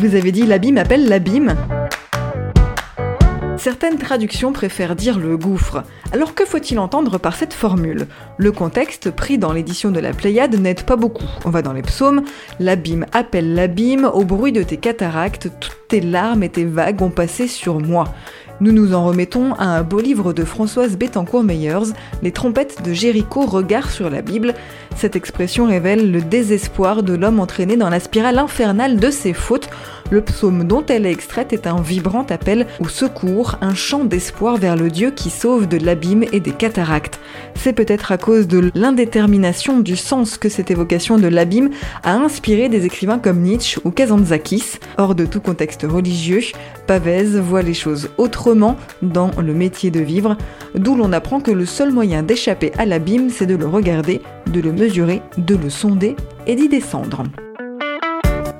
Vous avez dit l'abîme appelle l'abîme Certaines traductions préfèrent dire le gouffre. Alors que faut-il entendre par cette formule? Le contexte pris dans l'édition de la Pléiade n'aide pas beaucoup. On va dans les psaumes, l'abîme appelle l'abîme, au bruit de tes cataractes, toutes tes larmes et tes vagues ont passé sur moi. Nous nous en remettons à un beau livre de Françoise Bettencourt-Meyers, Les trompettes de Jéricho, regard sur la Bible. Cette expression révèle le désespoir de l'homme entraîné dans la spirale infernale de ses fautes. Le psaume dont elle est extraite est un vibrant appel au secours, un chant d'espoir vers le Dieu qui sauve de l'abîme et des cataractes. C'est peut-être à cause de l'indétermination du sens que cette évocation de l'abîme a inspiré des écrivains comme Nietzsche ou Kazantzakis. Hors de tout contexte religieux, Pavès voit les choses autrement dans le métier de vivre, d'où l'on apprend que le seul moyen d'échapper à l'abîme, c'est de le regarder, de le mesurer, de le sonder et d'y descendre.